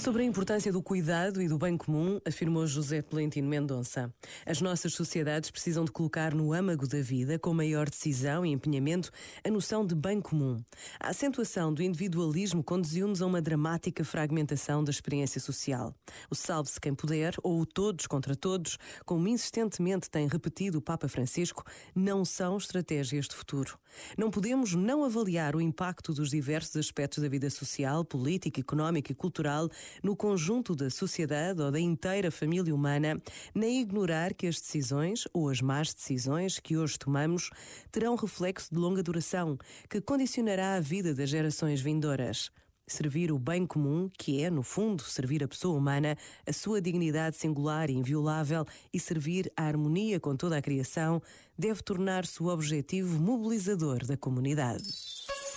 Sobre a importância do cuidado e do bem comum, afirmou José Tolentino Mendonça. As nossas sociedades precisam de colocar no âmago da vida, com maior decisão e empenhamento, a noção de bem comum. A acentuação do individualismo conduziu-nos a uma dramática fragmentação da experiência social. O salve-se quem puder, ou o todos contra todos, como insistentemente tem repetido o Papa Francisco, não são estratégias de futuro. Não podemos não avaliar o impacto dos diversos aspectos da vida social, política, económica e cultural no conjunto da sociedade ou da inteira família humana, nem ignorar que as decisões ou as más decisões que hoje tomamos terão reflexo de longa duração que condicionará a vida das gerações vindouras servir o bem comum, que é, no fundo, servir a pessoa humana, a sua dignidade singular e inviolável e servir a harmonia com toda a criação, deve tornar-se o objetivo mobilizador da comunidade.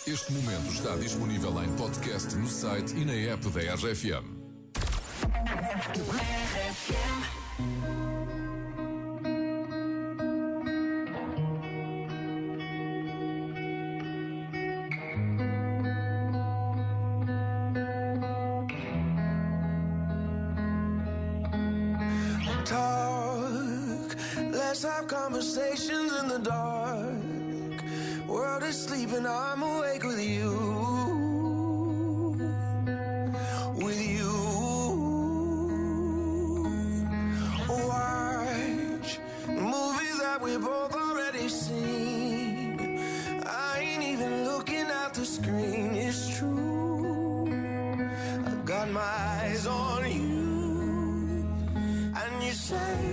Este momento está disponível em podcast no site e na app da RFM. Talk, let's have conversations in the dark Is sleeping, I'm awake with you. With you. Watch movies that we both already seen. I ain't even looking at the screen, it's true. I got my eyes on you. And you say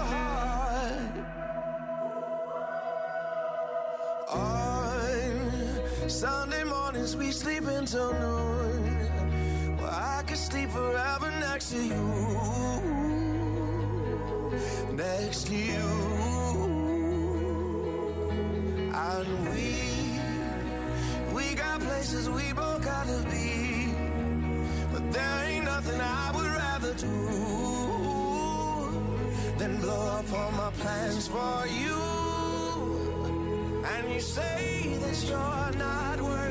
We sleep until noon. Well, I could sleep forever next to you. Next to you. And we, we got places we both gotta be. But there ain't nothing I would rather do than blow up all my plans for you. And you say that you're not worthy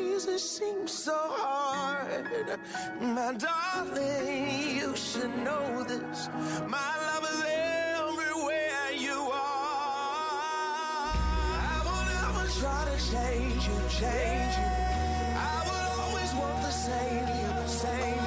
days it seems so hard. My darling, you should know this. My love is everywhere you are. I will never try to change you, change you. I will always want the same you, same